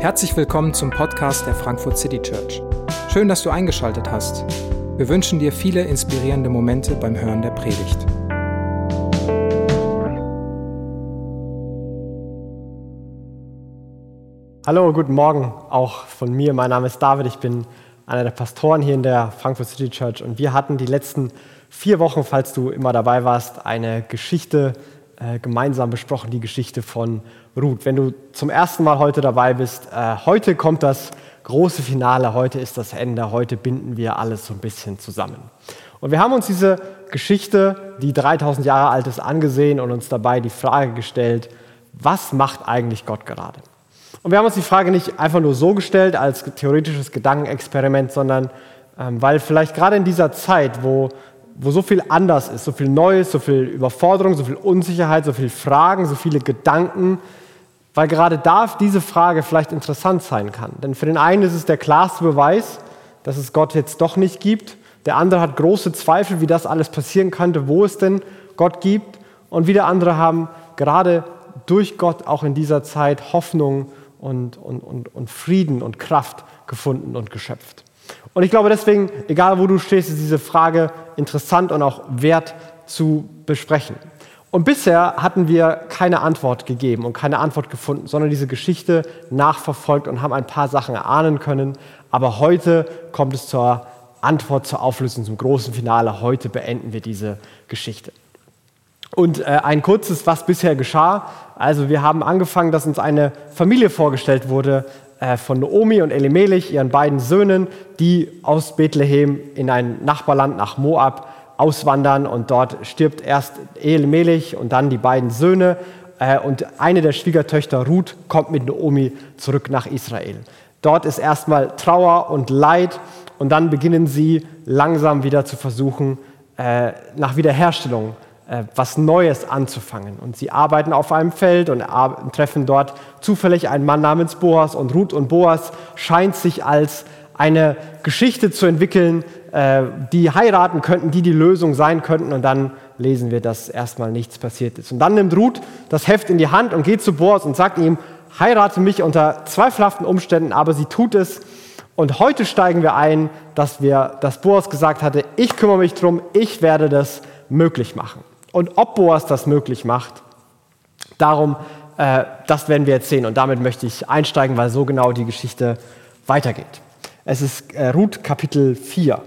Herzlich willkommen zum Podcast der Frankfurt City Church. Schön, dass du eingeschaltet hast. Wir wünschen dir viele inspirierende Momente beim Hören der Predigt. Hallo, guten Morgen auch von mir. Mein Name ist David, ich bin einer der Pastoren hier in der Frankfurt City Church und wir hatten die letzten vier Wochen, falls du immer dabei warst, eine Geschichte äh, gemeinsam besprochen, die Geschichte von Ruth. Wenn du zum ersten Mal heute dabei bist, äh, heute kommt das große Finale, heute ist das Ende, heute binden wir alles so ein bisschen zusammen. Und wir haben uns diese Geschichte, die 3000 Jahre alt ist, angesehen und uns dabei die Frage gestellt, was macht eigentlich Gott gerade? Und wir haben uns die Frage nicht einfach nur so gestellt als theoretisches Gedankenexperiment, sondern ähm, weil vielleicht gerade in dieser Zeit, wo wo so viel anders ist, so viel Neues, so viel Überforderung, so viel Unsicherheit, so viele Fragen, so viele Gedanken, weil gerade da diese Frage vielleicht interessant sein kann. Denn für den einen ist es der klarste Beweis, dass es Gott jetzt doch nicht gibt. Der andere hat große Zweifel, wie das alles passieren könnte, wo es denn Gott gibt. Und wieder andere haben gerade durch Gott auch in dieser Zeit Hoffnung und, und, und, und Frieden und Kraft gefunden und geschöpft. Und ich glaube deswegen, egal wo du stehst, ist diese Frage interessant und auch wert zu besprechen. Und bisher hatten wir keine Antwort gegeben und keine Antwort gefunden, sondern diese Geschichte nachverfolgt und haben ein paar Sachen erahnen können. Aber heute kommt es zur Antwort, zur Auflösung, zum großen Finale. Heute beenden wir diese Geschichte. Und äh, ein kurzes, was bisher geschah. Also wir haben angefangen, dass uns eine Familie vorgestellt wurde, von Naomi und Elimelech, ihren beiden Söhnen, die aus Bethlehem in ein Nachbarland nach Moab auswandern. Und dort stirbt erst Elimelech und dann die beiden Söhne. Äh, und eine der Schwiegertöchter Ruth kommt mit Naomi zurück nach Israel. Dort ist erstmal Trauer und Leid. Und dann beginnen sie langsam wieder zu versuchen, äh, nach Wiederherstellung äh, was Neues anzufangen. Und sie arbeiten auf einem Feld und treffen dort zufällig einen Mann namens Boas. Und Ruth und Boas scheint sich als eine Geschichte zu entwickeln, äh, die heiraten könnten, die die Lösung sein könnten. Und dann lesen wir, dass erstmal nichts passiert ist. Und dann nimmt Ruth das Heft in die Hand und geht zu Boas und sagt ihm, heirate mich unter zweifelhaften Umständen, aber sie tut es. Und heute steigen wir ein, dass, wir, dass Boas gesagt hatte, ich kümmere mich drum, ich werde das möglich machen. Und ob Boas das möglich macht, darum, äh, das werden wir jetzt sehen. Und damit möchte ich einsteigen, weil so genau die Geschichte weitergeht. Es ist äh, Ruth Kapitel 4.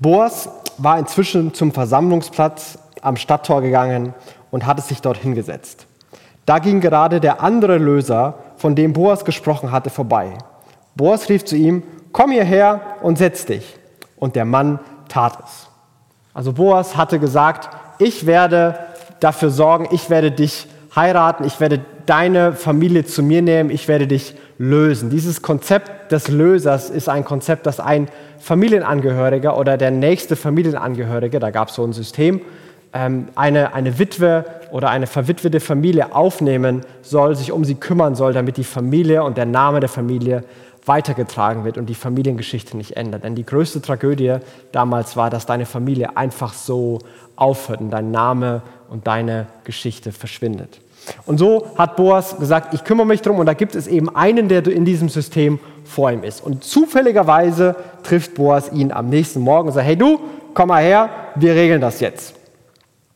Boas war inzwischen zum Versammlungsplatz am Stadttor gegangen und hatte sich dort hingesetzt. Da ging gerade der andere Löser, von dem Boas gesprochen hatte, vorbei. Boas rief zu ihm, komm hierher und setz dich. Und der Mann tat es. Also Boas hatte gesagt, ich werde dafür sorgen, ich werde dich heiraten, ich werde deine Familie zu mir nehmen, ich werde dich lösen. Dieses Konzept des Lösers ist ein Konzept, das ein Familienangehöriger oder der nächste Familienangehörige, da gab es so ein System, ähm, eine, eine Witwe oder eine verwitwete Familie aufnehmen soll, sich um sie kümmern soll, damit die Familie und der Name der Familie weitergetragen wird und die Familiengeschichte nicht ändert. Denn die größte Tragödie damals war, dass deine Familie einfach so aufhört und dein Name und deine Geschichte verschwindet. Und so hat Boas gesagt, ich kümmere mich drum und da gibt es eben einen, der in diesem System vor ihm ist. Und zufälligerweise trifft Boas ihn am nächsten Morgen und sagt, hey du, komm mal her, wir regeln das jetzt.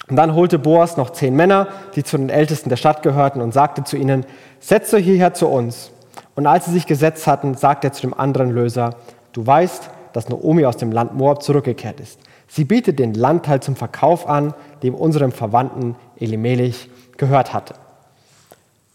Und dann holte Boas noch zehn Männer, die zu den Ältesten der Stadt gehörten und sagte zu ihnen, setzt euch hierher zu uns. Und als sie sich gesetzt hatten, sagte er zu dem anderen Löser, du weißt, dass Naomi aus dem Land Moab zurückgekehrt ist. Sie bietet den Landteil zum Verkauf an, dem unserem Verwandten Elimelech gehört hatte.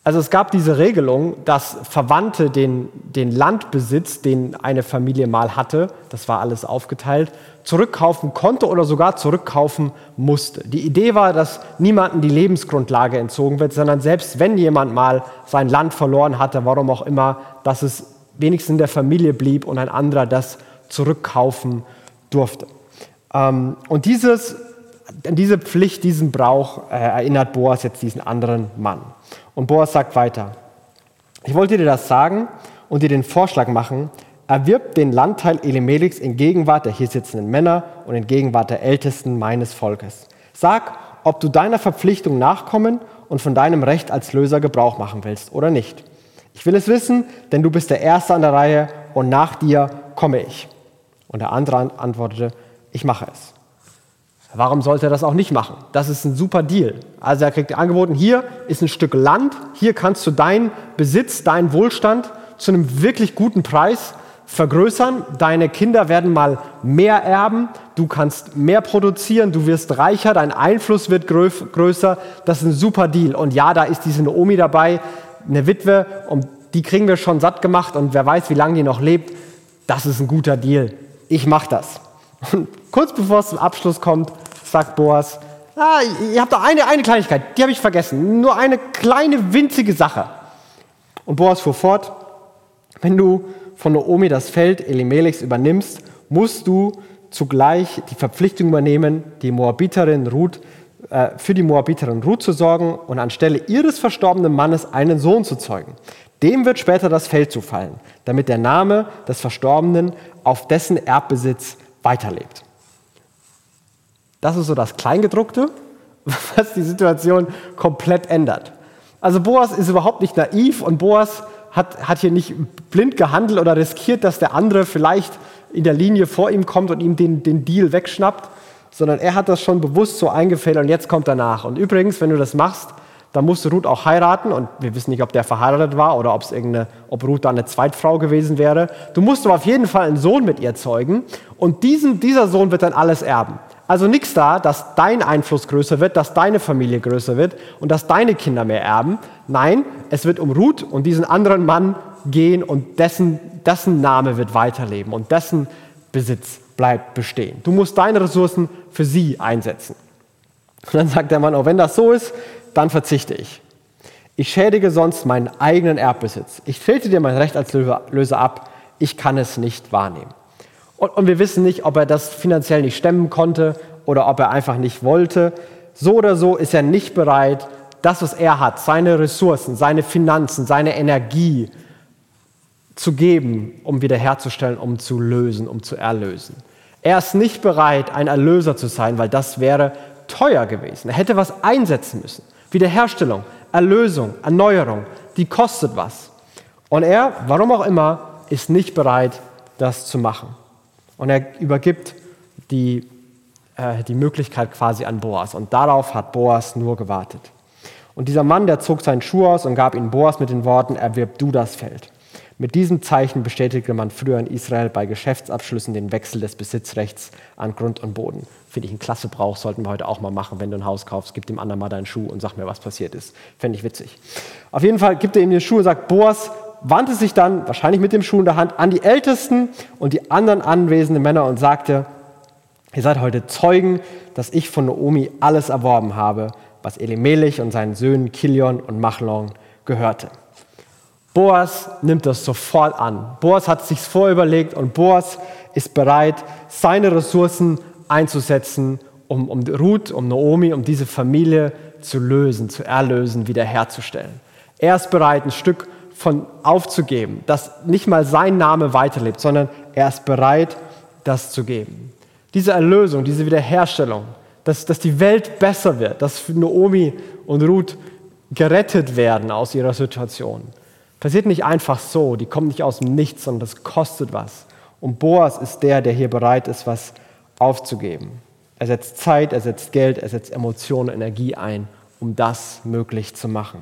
Also es gab diese Regelung, dass Verwandte den, den Landbesitz, den eine Familie mal hatte, das war alles aufgeteilt, zurückkaufen konnte oder sogar zurückkaufen musste. Die Idee war, dass niemandem die Lebensgrundlage entzogen wird, sondern selbst wenn jemand mal sein Land verloren hatte, warum auch immer, dass es wenigstens in der Familie blieb und ein anderer das zurückkaufen durfte. Ähm, und dieses, diese Pflicht, diesen Brauch äh, erinnert Boas jetzt diesen anderen Mann. Und Boas sagt weiter, ich wollte dir das sagen und dir den Vorschlag machen, erwirb den Landteil Elimelechs in Gegenwart der hier sitzenden Männer und in Gegenwart der Ältesten meines Volkes. Sag, ob du deiner Verpflichtung nachkommen und von deinem Recht als Löser Gebrauch machen willst oder nicht. Ich will es wissen, denn du bist der Erste an der Reihe und nach dir komme ich. Und der andere antwortete, ich mache es. Warum sollte er das auch nicht machen? Das ist ein super Deal. Also er kriegt angeboten, hier ist ein Stück Land, hier kannst du deinen Besitz, deinen Wohlstand zu einem wirklich guten Preis vergrößern. Deine Kinder werden mal mehr erben, du kannst mehr produzieren, du wirst reicher, dein Einfluss wird größer. Das ist ein super Deal. Und ja, da ist diese Naomi dabei, eine Witwe, und die kriegen wir schon satt gemacht und wer weiß, wie lange die noch lebt. Das ist ein guter Deal. Ich mache das. Und kurz bevor es zum Abschluss kommt, sagt Boas, ah, ihr habt doch eine, eine Kleinigkeit, die habe ich vergessen. Nur eine kleine, winzige Sache. Und Boas fuhr fort, wenn du von Naomi das Feld Elimelechs übernimmst, musst du zugleich die Verpflichtung übernehmen, die Moabiterin Ruth, äh, für die Moabiterin Ruth zu sorgen und anstelle ihres verstorbenen Mannes einen Sohn zu zeugen. Dem wird später das Feld zufallen, damit der Name des Verstorbenen auf dessen Erbbesitz weiterlebt. Das ist so das Kleingedruckte, was die Situation komplett ändert. Also Boas ist überhaupt nicht naiv und Boas hat, hat hier nicht blind gehandelt oder riskiert, dass der andere vielleicht in der Linie vor ihm kommt und ihm den, den Deal wegschnappt, sondern er hat das schon bewusst so eingefällt und jetzt kommt er nach. Und übrigens, wenn du das machst, dann musste Ruth auch heiraten und wir wissen nicht, ob der verheiratet war oder ob Ruth da eine Zweitfrau gewesen wäre. Du musst aber auf jeden Fall einen Sohn mit ihr zeugen und diesen, dieser Sohn wird dann alles erben. Also nichts da, dass dein Einfluss größer wird, dass deine Familie größer wird und dass deine Kinder mehr erben. Nein, es wird um Ruth und diesen anderen Mann gehen und dessen, dessen Name wird weiterleben und dessen Besitz bleibt bestehen. Du musst deine Ressourcen für sie einsetzen. Und dann sagt der Mann, oh, wenn das so ist, dann verzichte ich. Ich schädige sonst meinen eigenen Erbbesitz. Ich trete dir mein Recht als Löser ab. Ich kann es nicht wahrnehmen. Und, und wir wissen nicht, ob er das finanziell nicht stemmen konnte oder ob er einfach nicht wollte. So oder so ist er nicht bereit, das, was er hat, seine Ressourcen, seine Finanzen, seine Energie zu geben, um wiederherzustellen, um zu lösen, um zu erlösen. Er ist nicht bereit, ein Erlöser zu sein, weil das wäre teuer gewesen. Er hätte was einsetzen müssen. Wiederherstellung, Erlösung, Erneuerung, die kostet was. Und er, warum auch immer, ist nicht bereit, das zu machen. Und er übergibt die, äh, die Möglichkeit quasi an Boas. Und darauf hat Boas nur gewartet. Und dieser Mann, der zog seinen Schuh aus und gab ihn Boas mit den Worten, erwirb du das Feld. Mit diesem Zeichen bestätigte man früher in Israel bei Geschäftsabschlüssen den Wechsel des Besitzrechts an Grund und Boden. Finde ich ein klasse Brauch, sollten wir heute auch mal machen, wenn du ein Haus kaufst, gib dem anderen mal deinen Schuh und sag mir, was passiert ist. Fände ich witzig. Auf jeden Fall gibt er ihm den Schuh und sagt, Boas, wandte sich dann, wahrscheinlich mit dem Schuh in der Hand, an die Ältesten und die anderen anwesenden Männer und sagte, ihr seid heute Zeugen, dass ich von Naomi alles erworben habe, was Elimelech und seinen Söhnen Kilion und Machlon gehörte. Boas nimmt das sofort an. Boas hat es vorüberlegt und Boas ist bereit, seine Ressourcen einzusetzen, um, um Ruth, um Naomi, um diese Familie zu lösen, zu erlösen, wiederherzustellen. Er ist bereit, ein Stück von aufzugeben, dass nicht mal sein Name weiterlebt, sondern er ist bereit, das zu geben. Diese Erlösung, diese Wiederherstellung, dass, dass die Welt besser wird, dass Naomi und Ruth gerettet werden aus ihrer Situation. Passiert nicht einfach so, die kommt nicht aus dem Nichts, sondern das kostet was. Und Boas ist der, der hier bereit ist, was aufzugeben. Er setzt Zeit, er setzt Geld, er setzt Emotionen, Energie ein, um das möglich zu machen.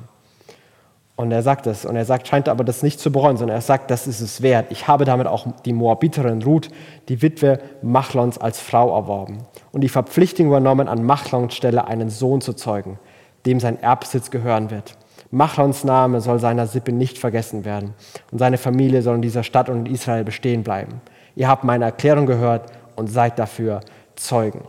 Und er sagt es. Und er sagt, scheint aber das nicht zu bereuen, sondern er sagt, das ist es wert. Ich habe damit auch die Moabiterin Ruth, die Witwe Machlons, als Frau erworben und die Verpflichtung übernommen, an Machlons Stelle einen Sohn zu zeugen, dem sein Erbsitz gehören wird. Machlons Name soll seiner Sippe nicht vergessen werden und seine Familie soll in dieser Stadt und in Israel bestehen bleiben. Ihr habt meine Erklärung gehört und seid dafür Zeugen.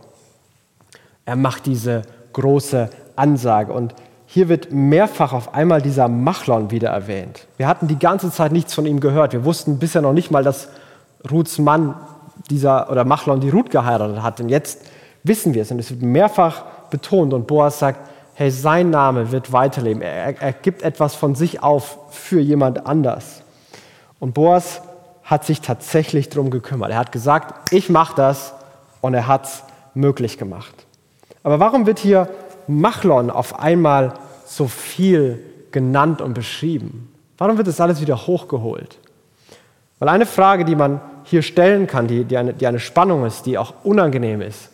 Er macht diese große Ansage und hier wird mehrfach auf einmal dieser Machlon wieder erwähnt. Wir hatten die ganze Zeit nichts von ihm gehört. Wir wussten bisher noch nicht mal, dass Ruths Mann dieser oder Machlon die Ruth geheiratet hat. Und jetzt wissen wir es und es wird mehrfach betont. Und Boas sagt, hey, sein Name wird weiterleben. Er, er gibt etwas von sich auf für jemand anders. Und Boas hat sich tatsächlich darum gekümmert. Er hat gesagt, ich mache das und er hat es möglich gemacht. Aber warum wird hier Machlon auf einmal so viel genannt und beschrieben? Warum wird das alles wieder hochgeholt? Weil eine Frage, die man hier stellen kann, die, die, eine, die eine Spannung ist, die auch unangenehm ist.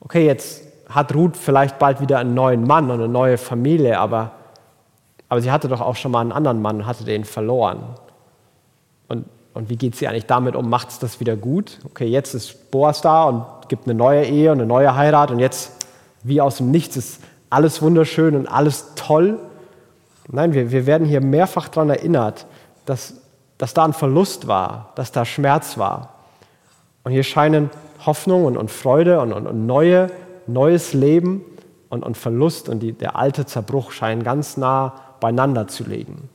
Okay, jetzt hat Ruth vielleicht bald wieder einen neuen Mann und eine neue Familie, aber, aber sie hatte doch auch schon mal einen anderen Mann und hatte den verloren. Und, und wie geht sie eigentlich damit um? Macht es das wieder gut? Okay, jetzt ist Boas da und gibt eine neue Ehe und eine neue Heirat und jetzt, wie aus dem Nichts, ist alles wunderschön und alles toll. Nein, wir, wir werden hier mehrfach daran erinnert, dass, dass da ein Verlust war, dass da Schmerz war. Und hier scheinen Hoffnung und, und Freude und, und, und neue, neues Leben und, und Verlust und die, der alte Zerbruch scheinen ganz nah beieinander zu liegen.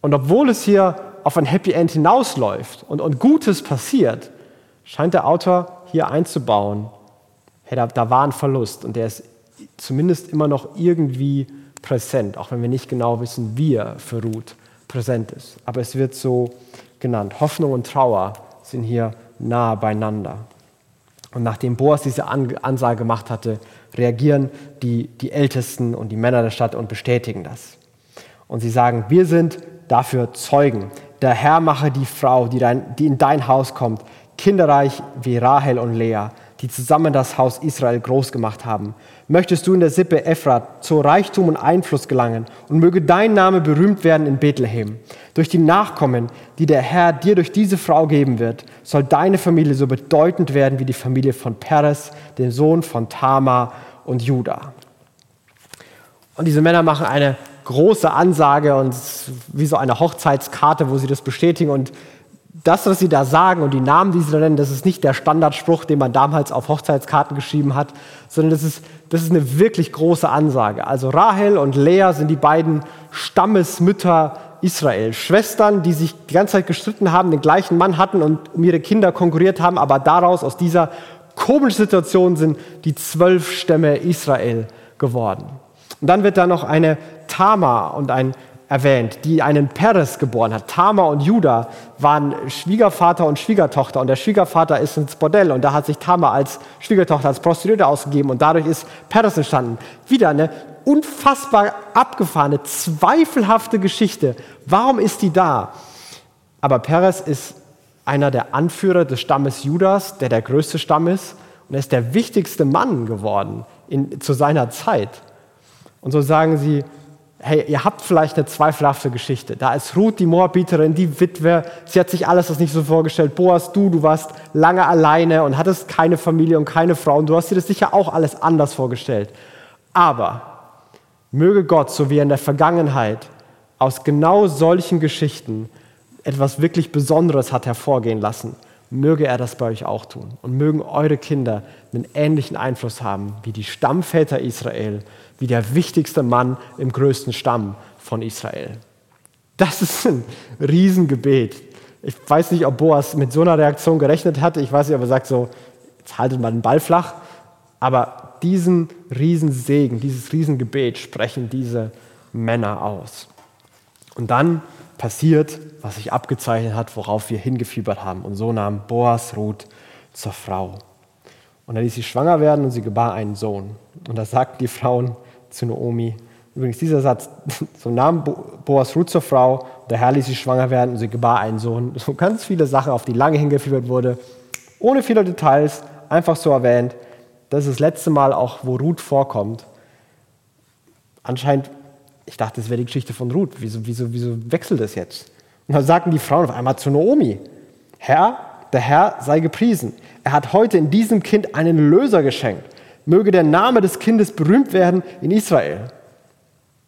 Und obwohl es hier auf ein Happy End hinausläuft und, und Gutes passiert, scheint der Autor hier einzubauen, hey, da, da war ein Verlust und der ist zumindest immer noch irgendwie präsent, auch wenn wir nicht genau wissen, wie er für Ruth präsent ist. Aber es wird so genannt. Hoffnung und Trauer sind hier nah beieinander. Und nachdem Boas diese Ansage gemacht hatte, reagieren die, die Ältesten und die Männer der Stadt und bestätigen das. Und sie sagen, wir sind dafür Zeugen. Der Herr mache die Frau, die, dein, die in dein Haus kommt, kinderreich wie Rahel und Lea, die zusammen das Haus Israel groß gemacht haben. Möchtest du in der Sippe Ephrat zu Reichtum und Einfluss gelangen und möge dein Name berühmt werden in Bethlehem. Durch die Nachkommen, die der Herr dir durch diese Frau geben wird, soll deine Familie so bedeutend werden wie die Familie von Peres, dem Sohn von Tamar und Judah. Und diese Männer machen eine große Ansage und wie so eine Hochzeitskarte, wo sie das bestätigen und das, was sie da sagen und die Namen, die sie da nennen, das ist nicht der Standardspruch, den man damals auf Hochzeitskarten geschrieben hat, sondern das ist, das ist eine wirklich große Ansage. Also Rahel und Lea sind die beiden Stammesmütter Israel, Schwestern, die sich die ganze Zeit gestritten haben, den gleichen Mann hatten und um ihre Kinder konkurriert haben, aber daraus, aus dieser komischen Situation sind die zwölf Stämme Israel geworden. Und dann wird da noch eine Tamar und ein erwähnt, die einen Peres geboren hat. Tamar und Judah waren Schwiegervater und Schwiegertochter und der Schwiegervater ist ins Bordell und da hat sich Tamar als Schwiegertochter, als Prostituierte ausgegeben und dadurch ist Peres entstanden. Wieder eine unfassbar abgefahrene, zweifelhafte Geschichte. Warum ist die da? Aber Peres ist einer der Anführer des Stammes Judas, der der größte Stamm ist und er ist der wichtigste Mann geworden in, zu seiner Zeit. Und so sagen sie, hey, ihr habt vielleicht eine zweifelhafte Geschichte. Da ist Ruth, die Moabiterin, die Witwe. Sie hat sich alles das nicht so vorgestellt. Boas, du, du warst lange alleine und hattest keine Familie und keine Frau. Und du hast dir das sicher auch alles anders vorgestellt. Aber möge Gott, so wie er in der Vergangenheit aus genau solchen Geschichten etwas wirklich Besonderes hat hervorgehen lassen, möge er das bei euch auch tun. Und mögen eure Kinder einen ähnlichen Einfluss haben wie die Stammväter Israel wie der wichtigste Mann im größten Stamm von Israel. Das ist ein Riesengebet. Ich weiß nicht, ob Boas mit so einer Reaktion gerechnet hatte. Ich weiß nicht, ob er sagt so, jetzt haltet mal den Ball flach. Aber diesen Riesensegen, dieses Riesengebet sprechen diese Männer aus. Und dann passiert, was sich abgezeichnet hat, worauf wir hingefiebert haben. Und so nahm Boas Ruth zur Frau. Und dann ließ sie schwanger werden und sie gebar einen Sohn. Und da sagten die Frauen, zu Naomi. Übrigens, dieser Satz, so nahm Boas Ruth zur Frau, der Herr ließ sie schwanger werden und sie gebar einen Sohn. So ganz viele Sachen, auf die lange hingeführt wurde, ohne viele Details, einfach so erwähnt. Das ist das letzte Mal auch, wo Ruth vorkommt. Anscheinend, ich dachte, das wäre die Geschichte von Ruth. Wieso, wieso, wieso wechselt das jetzt? Und dann sagten die Frauen auf einmal zu Naomi, Herr, der Herr sei gepriesen. Er hat heute in diesem Kind einen Löser geschenkt möge der Name des Kindes berühmt werden in Israel.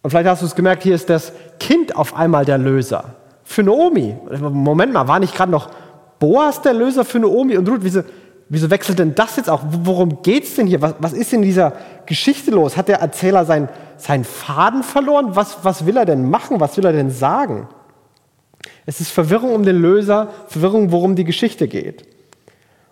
Und vielleicht hast du es gemerkt, hier ist das Kind auf einmal der Löser. Für Naomi. Moment mal, war nicht gerade noch Boas der Löser für Naomi und Ruth? Wieso, wieso wechselt denn das jetzt auch? Worum geht es denn hier? Was, was, ist in dieser Geschichte los? Hat der Erzähler seinen, Faden verloren? Was, was will er denn machen? Was will er denn sagen? Es ist Verwirrung um den Löser, Verwirrung, worum die Geschichte geht.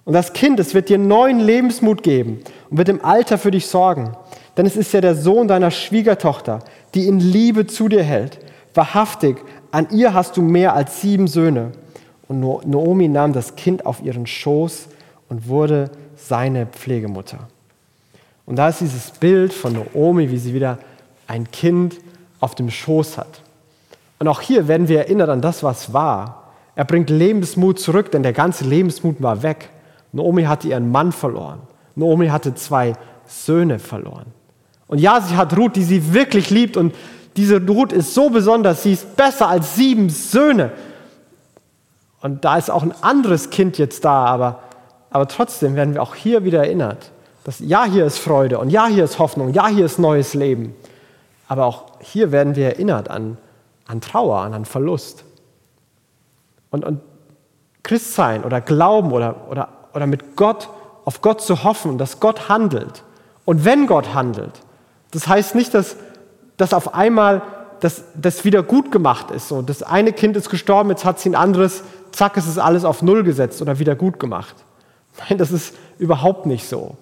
Und das Kind, es wird dir neuen Lebensmut geben und wird im Alter für dich sorgen. Denn es ist ja der Sohn deiner Schwiegertochter, die in Liebe zu dir hält. Wahrhaftig, an ihr hast du mehr als sieben Söhne. Und Naomi nahm das Kind auf ihren Schoß und wurde seine Pflegemutter. Und da ist dieses Bild von Naomi, wie sie wieder ein Kind auf dem Schoß hat. Und auch hier werden wir erinnert an das, was war. Er bringt Lebensmut zurück, denn der ganze Lebensmut war weg. Naomi hatte ihren Mann verloren. Naomi hatte zwei Söhne verloren. Und ja, sie hat Ruth, die sie wirklich liebt. Und diese Ruth ist so besonders, sie ist besser als sieben Söhne. Und da ist auch ein anderes Kind jetzt da, aber, aber trotzdem werden wir auch hier wieder erinnert, dass ja, hier ist Freude und ja, hier ist Hoffnung, ja, hier ist neues Leben. Aber auch hier werden wir erinnert an, an Trauer, an, an Verlust. Und, und Christsein oder Glauben oder, oder, oder mit Gott, auf Gott zu hoffen, dass Gott handelt. Und wenn Gott handelt, das heißt nicht, dass, dass auf einmal das, das wieder gut gemacht ist. So, das eine Kind ist gestorben, jetzt hat sie ein anderes, zack, es ist alles auf Null gesetzt oder wieder gut gemacht. Nein, das ist überhaupt nicht so.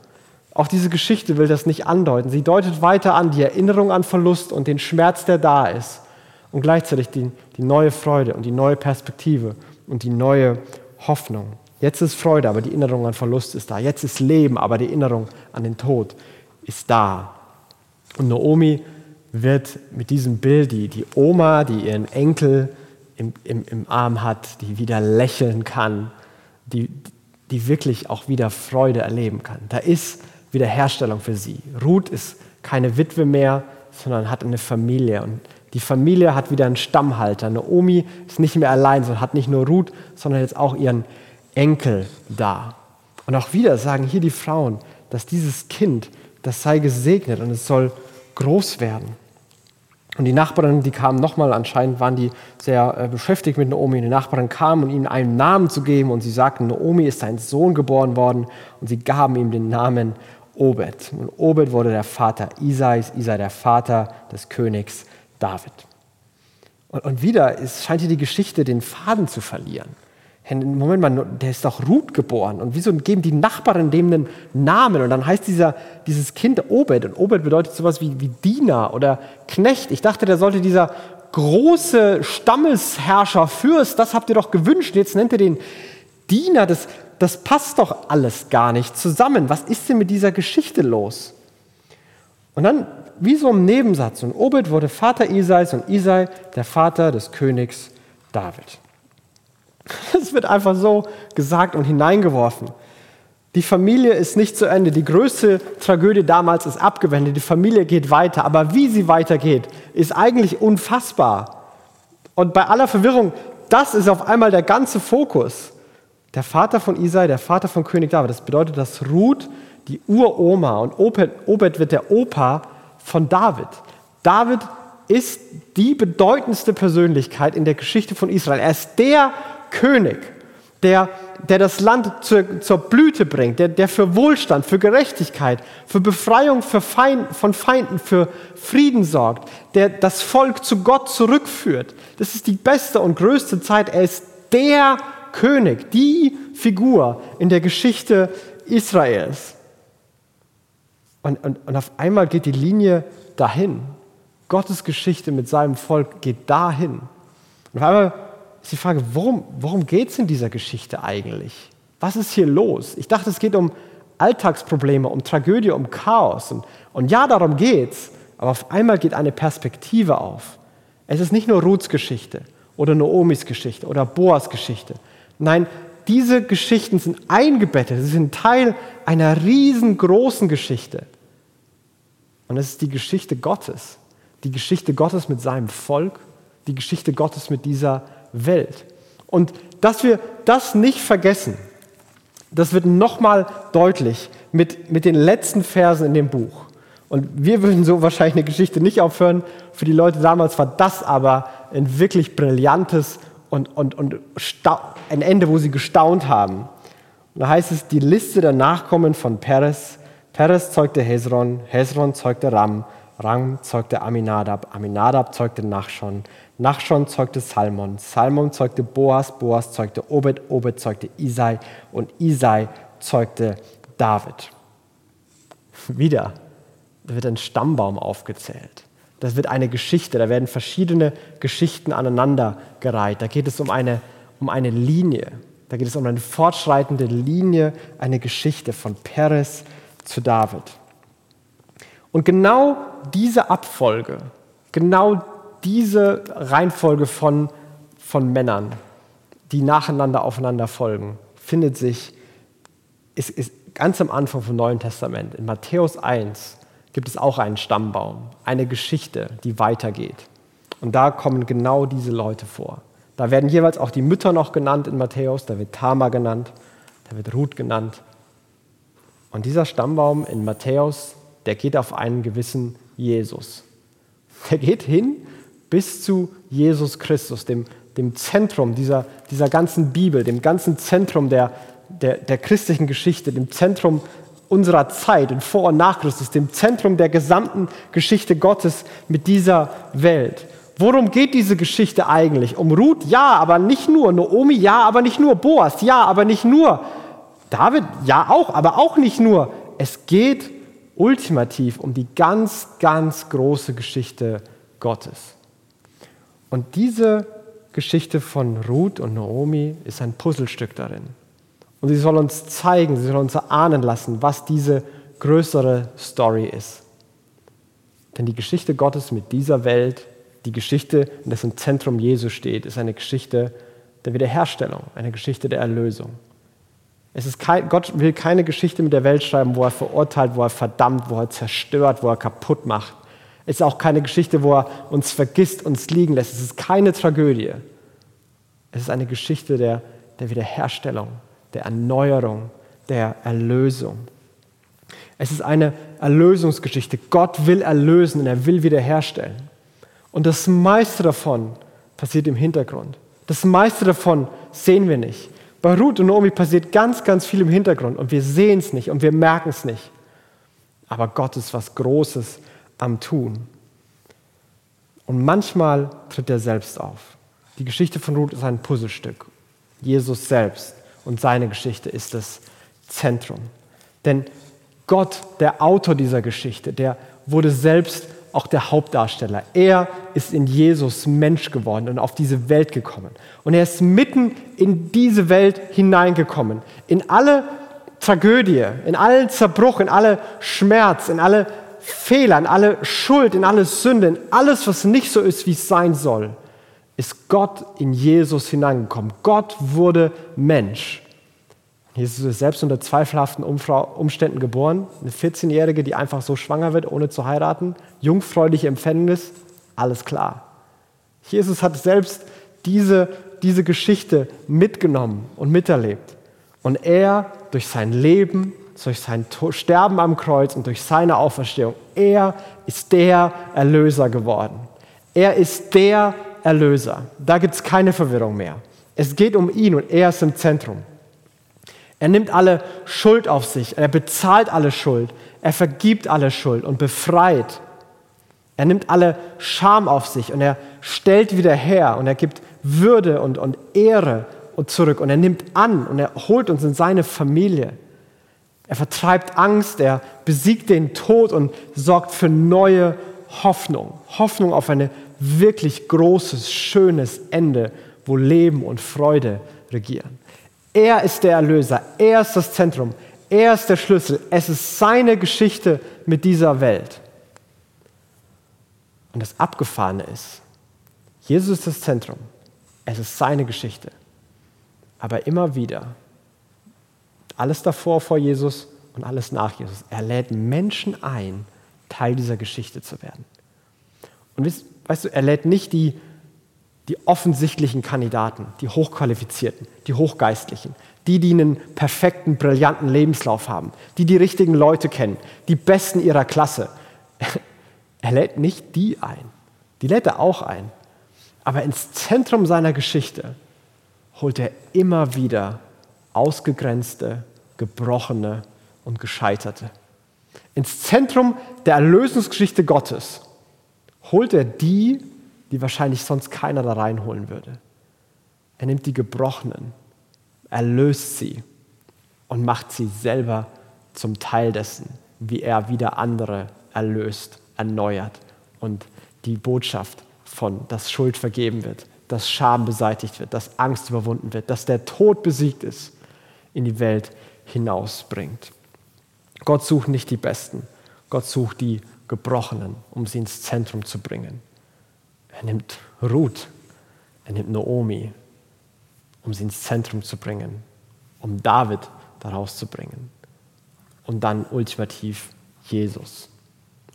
Auch diese Geschichte will das nicht andeuten. Sie deutet weiter an die Erinnerung an Verlust und den Schmerz, der da ist. Und gleichzeitig die, die neue Freude und die neue Perspektive und die neue Hoffnung. Jetzt ist Freude, aber die Erinnerung an Verlust ist da. Jetzt ist Leben, aber die Erinnerung an den Tod ist da. Und Naomi wird mit diesem Bild, die, die Oma, die ihren Enkel im, im, im Arm hat, die wieder lächeln kann, die, die wirklich auch wieder Freude erleben kann. Da ist Wiederherstellung für sie. Ruth ist keine Witwe mehr, sondern hat eine Familie. Und die Familie hat wieder einen Stammhalter. Naomi ist nicht mehr allein, sondern hat nicht nur Ruth, sondern jetzt auch ihren Enkel da. Und auch wieder sagen hier die Frauen, dass dieses Kind, das sei gesegnet und es soll groß werden. Und die Nachbarn, die kamen nochmal, anscheinend waren die sehr äh, beschäftigt mit Naomi. Die Nachbarn kamen, um ihnen einen Namen zu geben und sie sagten, Naomi ist ein Sohn geboren worden und sie gaben ihm den Namen Obed. Und Obed wurde der Vater Isais, Isai der Vater des Königs David. Und, und wieder ist, scheint hier die Geschichte den Faden zu verlieren. Moment mal, der ist doch Ruth geboren. Und wieso geben die Nachbarn dem einen Namen? Und dann heißt dieser, dieses Kind Obed. Und Obed bedeutet sowas wie, wie Diener oder Knecht. Ich dachte, der sollte dieser große Stammesherrscher, Fürst, das habt ihr doch gewünscht. Jetzt nennt ihr den Diener. Das, das passt doch alles gar nicht zusammen. Was ist denn mit dieser Geschichte los? Und dann, wie so im Nebensatz, und Obed wurde Vater Isais und Isai der Vater des Königs David. Das wird einfach so gesagt und hineingeworfen. Die Familie ist nicht zu Ende. Die größte Tragödie damals ist abgewendet. Die Familie geht weiter. Aber wie sie weitergeht, ist eigentlich unfassbar. Und bei aller Verwirrung, das ist auf einmal der ganze Fokus. Der Vater von Isai, der Vater von König David. Das bedeutet, dass Ruth die Uroma und Obed, Obed wird der Opa von David. David ist die bedeutendste Persönlichkeit in der Geschichte von Israel. Er ist der König, der, der das Land zur, zur Blüte bringt, der, der für Wohlstand, für Gerechtigkeit, für Befreiung für Feind, von Feinden, für Frieden sorgt, der das Volk zu Gott zurückführt. Das ist die beste und größte Zeit. Er ist der König, die Figur in der Geschichte Israels. Und, und, und auf einmal geht die Linie dahin. Gottes Geschichte mit seinem Volk geht dahin. Und auf einmal ist die Frage, worum, worum geht es in dieser Geschichte eigentlich? Was ist hier los? Ich dachte, es geht um Alltagsprobleme, um Tragödie, um Chaos. Und, und ja, darum geht's. Aber auf einmal geht eine Perspektive auf. Es ist nicht nur Ruths Geschichte oder Noomis Geschichte oder Boas Geschichte. Nein, diese Geschichten sind eingebettet. Sie sind Teil einer riesengroßen Geschichte. Und es ist die Geschichte Gottes. Die Geschichte Gottes mit seinem Volk, die Geschichte Gottes mit dieser Welt. Und dass wir das nicht vergessen, das wird nochmal deutlich mit, mit den letzten Versen in dem Buch. Und wir würden so wahrscheinlich eine Geschichte nicht aufhören. Für die Leute damals war das aber ein wirklich brillantes und, und, und ein Ende, wo sie gestaunt haben. Und da heißt es, die Liste der Nachkommen von Peres. Peres zeugte Hezron, Hezron zeugte Ram, Ram zeugte Aminadab, Aminadab zeugte Nachschon, Nachschon zeugte Salmon, Salmon zeugte Boas, Boas zeugte Obed, Obed zeugte Isai. Und Isai zeugte David. Wieder, da wird ein Stammbaum aufgezählt. Das wird eine Geschichte, da werden verschiedene Geschichten aneinandergereiht. Da geht es um eine, um eine Linie, da geht es um eine fortschreitende Linie, eine Geschichte von Peres zu David. Und genau diese Abfolge, genau diese Reihenfolge von, von Männern, die nacheinander aufeinander folgen, findet sich, ist, ist ganz am Anfang vom Neuen Testament. In Matthäus 1 gibt es auch einen Stammbaum, eine Geschichte, die weitergeht. Und da kommen genau diese Leute vor. Da werden jeweils auch die Mütter noch genannt in Matthäus, da wird Tama genannt, da wird Ruth genannt. Und dieser Stammbaum in Matthäus, der geht auf einen gewissen Jesus. Der geht hin bis zu Jesus Christus, dem, dem Zentrum dieser, dieser ganzen Bibel, dem ganzen Zentrum der, der, der christlichen Geschichte, dem Zentrum unserer Zeit, in Vor- und Nach Christus, dem Zentrum der gesamten Geschichte Gottes mit dieser Welt. Worum geht diese Geschichte eigentlich? Um Ruth? Ja, aber nicht nur. Naomi? Ja, aber nicht nur. Boas? Ja, aber nicht nur. David? Ja, auch, aber auch nicht nur. Es geht ultimativ um die ganz, ganz große Geschichte Gottes. Und diese Geschichte von Ruth und Naomi ist ein Puzzlestück darin. Und sie soll uns zeigen, sie soll uns erahnen lassen, was diese größere Story ist. Denn die Geschichte Gottes mit dieser Welt, die Geschichte, in dessen Zentrum Jesu steht, ist eine Geschichte der Wiederherstellung, eine Geschichte der Erlösung. Es ist kein, Gott will keine Geschichte mit der Welt schreiben, wo er verurteilt, wo er verdammt, wo er zerstört, wo er kaputt macht. Es ist auch keine Geschichte, wo er uns vergisst, uns liegen lässt. Es ist keine Tragödie. Es ist eine Geschichte der, der Wiederherstellung, der Erneuerung, der Erlösung. Es ist eine Erlösungsgeschichte. Gott will erlösen und er will wiederherstellen. Und das meiste davon passiert im Hintergrund. Das meiste davon sehen wir nicht. Bei Ruth und Naomi passiert ganz, ganz viel im Hintergrund und wir sehen es nicht und wir merken es nicht. Aber Gott ist was Großes am Tun. Und manchmal tritt er selbst auf. Die Geschichte von Ruth ist ein Puzzlestück. Jesus selbst und seine Geschichte ist das Zentrum. Denn Gott, der Autor dieser Geschichte, der wurde selbst auch der Hauptdarsteller. Er ist in Jesus Mensch geworden und auf diese Welt gekommen. Und er ist mitten in diese Welt hineingekommen. In alle Tragödie, in allen Zerbruch, in alle Schmerz, in alle Fehler, in alle Schuld, in alle Sünde, in alles, was nicht so ist, wie es sein soll, ist Gott in Jesus hineingekommen. Gott wurde Mensch. Jesus ist selbst unter zweifelhaften Umständen geboren. Eine 14-Jährige, die einfach so schwanger wird, ohne zu heiraten. Jungfräuliche Empfängnis, alles klar. Jesus hat selbst diese, diese Geschichte mitgenommen und miterlebt. Und er durch sein Leben, durch sein Sterben am Kreuz und durch seine Auferstehung, er ist der Erlöser geworden. Er ist der Erlöser. Da gibt es keine Verwirrung mehr. Es geht um ihn und er ist im Zentrum. Er nimmt alle Schuld auf sich, er bezahlt alle Schuld, er vergibt alle Schuld und befreit. Er nimmt alle Scham auf sich und er stellt wieder her und er gibt Würde und, und Ehre zurück und er nimmt an und er holt uns in seine Familie. Er vertreibt Angst, er besiegt den Tod und sorgt für neue Hoffnung. Hoffnung auf ein wirklich großes, schönes Ende, wo Leben und Freude regieren. Er ist der Erlöser, er ist das Zentrum, er ist der Schlüssel. Es ist seine Geschichte mit dieser Welt. Und das Abgefahrene ist, Jesus ist das Zentrum, es ist seine Geschichte. Aber immer wieder, alles davor vor Jesus und alles nach Jesus, er lädt Menschen ein, Teil dieser Geschichte zu werden. Und weißt du, er lädt nicht die die offensichtlichen Kandidaten, die Hochqualifizierten, die Hochgeistlichen, die, die einen perfekten, brillanten Lebenslauf haben, die die richtigen Leute kennen, die Besten ihrer Klasse. Er lädt nicht die ein, die lädt er auch ein. Aber ins Zentrum seiner Geschichte holt er immer wieder ausgegrenzte, gebrochene und gescheiterte. Ins Zentrum der Erlösungsgeschichte Gottes holt er die, die wahrscheinlich sonst keiner da reinholen würde. Er nimmt die Gebrochenen, erlöst sie und macht sie selber zum Teil dessen, wie er wieder andere erlöst, erneuert und die Botschaft von, dass Schuld vergeben wird, dass Scham beseitigt wird, dass Angst überwunden wird, dass der Tod besiegt ist, in die Welt hinausbringt. Gott sucht nicht die Besten, Gott sucht die Gebrochenen, um sie ins Zentrum zu bringen. Er nimmt Ruth, er nimmt Naomi, um sie ins Zentrum zu bringen, um David daraus zu bringen und dann ultimativ Jesus.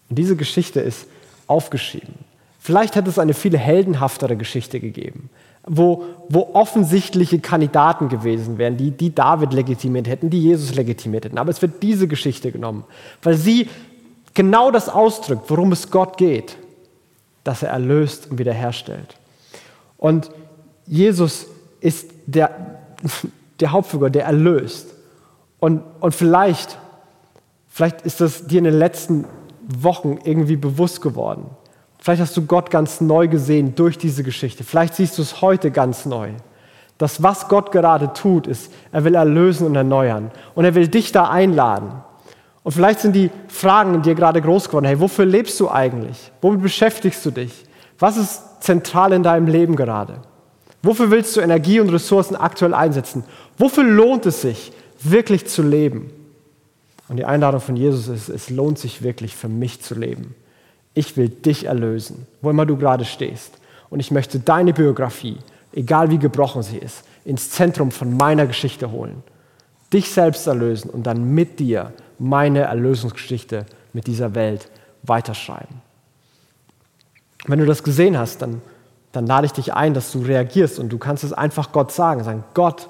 Und diese Geschichte ist aufgeschrieben. Vielleicht hätte es eine viel heldenhaftere Geschichte gegeben, wo, wo offensichtliche Kandidaten gewesen wären, die, die David legitimiert hätten, die Jesus legitimiert hätten. Aber es wird diese Geschichte genommen, weil sie genau das ausdrückt, worum es Gott geht, dass er erlöst und wiederherstellt. Und Jesus ist der, der Hauptfigur, der erlöst. Und, und vielleicht, vielleicht ist das dir in den letzten Wochen irgendwie bewusst geworden. Vielleicht hast du Gott ganz neu gesehen durch diese Geschichte. Vielleicht siehst du es heute ganz neu. Das, was Gott gerade tut, ist, er will erlösen und erneuern. Und er will dich da einladen. Und vielleicht sind die Fragen in dir gerade groß geworden. Hey, wofür lebst du eigentlich? Womit beschäftigst du dich? Was ist zentral in deinem Leben gerade? Wofür willst du Energie und Ressourcen aktuell einsetzen? Wofür lohnt es sich, wirklich zu leben? Und die Einladung von Jesus ist, es lohnt sich wirklich für mich zu leben. Ich will dich erlösen, wo immer du gerade stehst. Und ich möchte deine Biografie, egal wie gebrochen sie ist, ins Zentrum von meiner Geschichte holen. Dich selbst erlösen und dann mit dir meine Erlösungsgeschichte mit dieser Welt weiterschreiben. Wenn du das gesehen hast, dann, dann lade ich dich ein, dass du reagierst und du kannst es einfach Gott sagen. Sagen, Gott,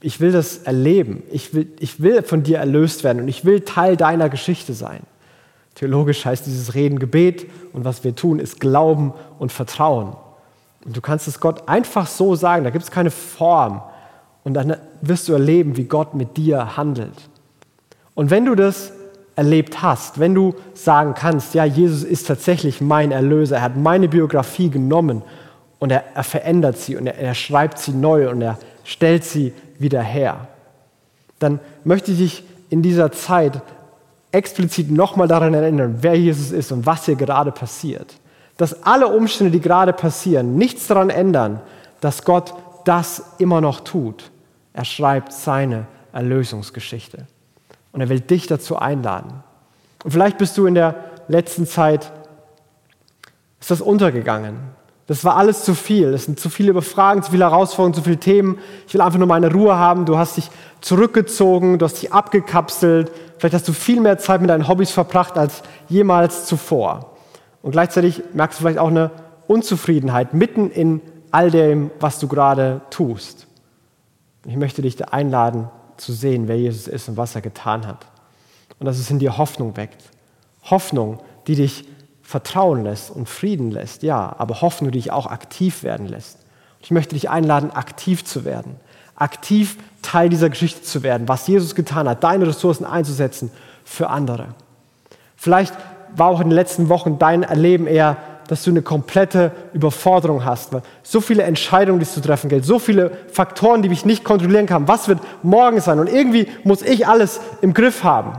ich will das erleben. Ich will, ich will von dir erlöst werden und ich will Teil deiner Geschichte sein. Theologisch heißt dieses Reden Gebet und was wir tun, ist Glauben und Vertrauen. Und du kannst es Gott einfach so sagen, da gibt es keine Form. Und dann wirst du erleben, wie Gott mit dir handelt. Und wenn du das erlebt hast, wenn du sagen kannst, ja, Jesus ist tatsächlich mein Erlöser, er hat meine Biografie genommen und er, er verändert sie und er, er schreibt sie neu und er stellt sie wieder her. Dann möchte ich dich in dieser Zeit explizit nochmal daran erinnern, wer Jesus ist und was hier gerade passiert. Dass alle Umstände, die gerade passieren, nichts daran ändern, dass Gott das immer noch tut. Er schreibt seine Erlösungsgeschichte. Und er will dich dazu einladen. Und vielleicht bist du in der letzten Zeit, ist das untergegangen. Das war alles zu viel. Es sind zu viele Fragen, zu viele Herausforderungen, zu viele Themen. Ich will einfach nur meine Ruhe haben. Du hast dich zurückgezogen, du hast dich abgekapselt. Vielleicht hast du viel mehr Zeit mit deinen Hobbys verbracht als jemals zuvor. Und gleichzeitig merkst du vielleicht auch eine Unzufriedenheit mitten in all dem, was du gerade tust. Ich möchte dich einladen, zu sehen, wer Jesus ist und was er getan hat. Und dass es in dir Hoffnung weckt. Hoffnung, die dich Vertrauen lässt und Frieden lässt, ja, aber Hoffnung, die dich auch aktiv werden lässt. ich möchte dich einladen, aktiv zu werden, aktiv Teil dieser Geschichte zu werden, was Jesus getan hat, deine Ressourcen einzusetzen für andere. Vielleicht war auch in den letzten Wochen dein Erleben eher, dass du eine komplette Überforderung hast, weil so viele Entscheidungen, die es zu treffen gilt, so viele Faktoren, die ich nicht kontrollieren kann. Was wird morgen sein? Und irgendwie muss ich alles im Griff haben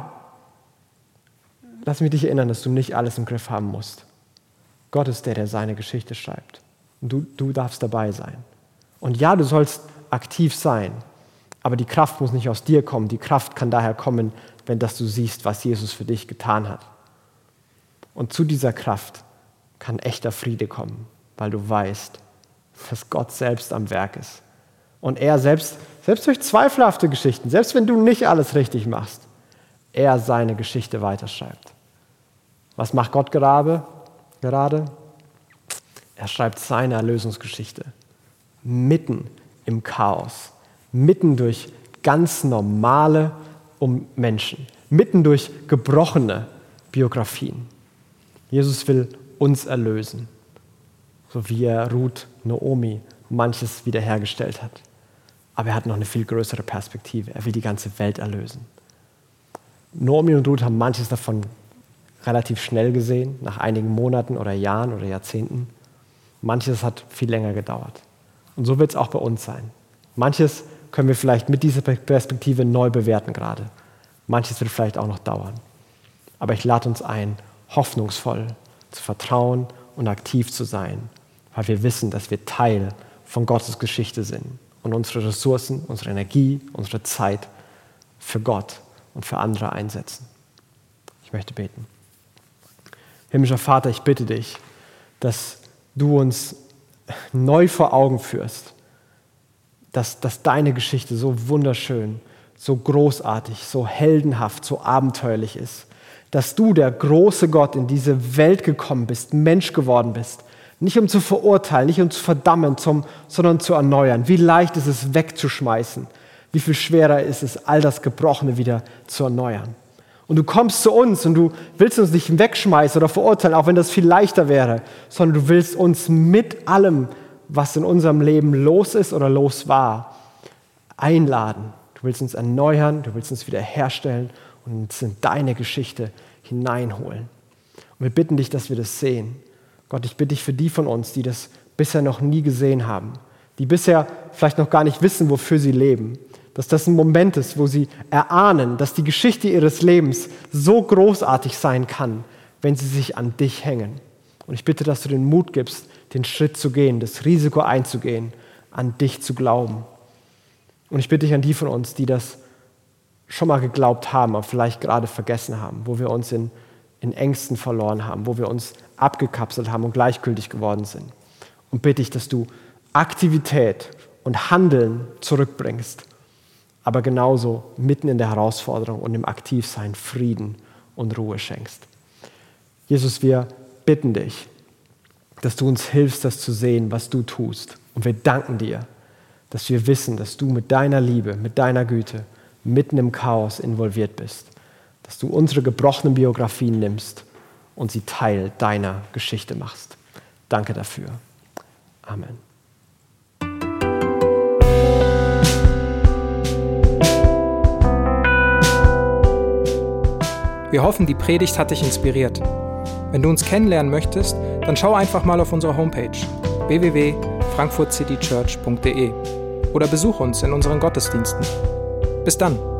lass mich dich erinnern, dass du nicht alles im Griff haben musst. Gott ist der, der seine Geschichte schreibt. Und du, du darfst dabei sein. Und ja, du sollst aktiv sein, aber die Kraft muss nicht aus dir kommen. Die Kraft kann daher kommen, wenn dass du siehst, was Jesus für dich getan hat. Und zu dieser Kraft kann echter Friede kommen, weil du weißt, dass Gott selbst am Werk ist. Und er selbst, selbst durch zweifelhafte Geschichten, selbst wenn du nicht alles richtig machst, er seine Geschichte weiterschreibt. Was macht Gott gerade? gerade? Er schreibt seine Erlösungsgeschichte mitten im Chaos, mitten durch ganz normale Menschen, mitten durch gebrochene Biografien. Jesus will uns erlösen, so wie er Ruth, Naomi manches wiederhergestellt hat. Aber er hat noch eine viel größere Perspektive. Er will die ganze Welt erlösen. Naomi und Ruth haben manches davon relativ schnell gesehen, nach einigen Monaten oder Jahren oder Jahrzehnten. Manches hat viel länger gedauert. Und so wird es auch bei uns sein. Manches können wir vielleicht mit dieser Perspektive neu bewerten gerade. Manches wird vielleicht auch noch dauern. Aber ich lade uns ein, hoffnungsvoll zu vertrauen und aktiv zu sein, weil wir wissen, dass wir Teil von Gottes Geschichte sind und unsere Ressourcen, unsere Energie, unsere Zeit für Gott und für andere einsetzen. Ich möchte beten. Himmlischer Vater, ich bitte dich, dass du uns neu vor Augen führst, dass, dass deine Geschichte so wunderschön, so großartig, so heldenhaft, so abenteuerlich ist. Dass du, der große Gott, in diese Welt gekommen bist, Mensch geworden bist. Nicht um zu verurteilen, nicht um zu verdammen, zum, sondern zu erneuern. Wie leicht ist es wegzuschmeißen? Wie viel schwerer ist es, all das Gebrochene wieder zu erneuern? Und du kommst zu uns und du willst uns nicht wegschmeißen oder verurteilen, auch wenn das viel leichter wäre, sondern du willst uns mit allem, was in unserem Leben los ist oder los war, einladen. Du willst uns erneuern, du willst uns wiederherstellen und in deine Geschichte hineinholen. Und wir bitten dich, dass wir das sehen. Gott, ich bitte dich für die von uns, die das bisher noch nie gesehen haben, die bisher vielleicht noch gar nicht wissen, wofür sie leben, dass das ein Moment ist, wo sie erahnen, dass die Geschichte ihres Lebens so großartig sein kann, wenn sie sich an dich hängen. Und ich bitte, dass du den Mut gibst, den Schritt zu gehen, das Risiko einzugehen, an dich zu glauben. Und ich bitte dich an die von uns, die das schon mal geglaubt haben, aber vielleicht gerade vergessen haben, wo wir uns in, in Ängsten verloren haben, wo wir uns abgekapselt haben und gleichgültig geworden sind. Und bitte ich, dass du Aktivität und Handeln zurückbringst aber genauso mitten in der Herausforderung und im Aktivsein Frieden und Ruhe schenkst. Jesus, wir bitten dich, dass du uns hilfst, das zu sehen, was du tust. Und wir danken dir, dass wir wissen, dass du mit deiner Liebe, mit deiner Güte mitten im Chaos involviert bist. Dass du unsere gebrochenen Biografien nimmst und sie Teil deiner Geschichte machst. Danke dafür. Amen. Wir hoffen, die Predigt hat dich inspiriert. Wenn du uns kennenlernen möchtest, dann schau einfach mal auf unsere Homepage www.frankfurtcitychurch.de oder besuch uns in unseren Gottesdiensten. Bis dann!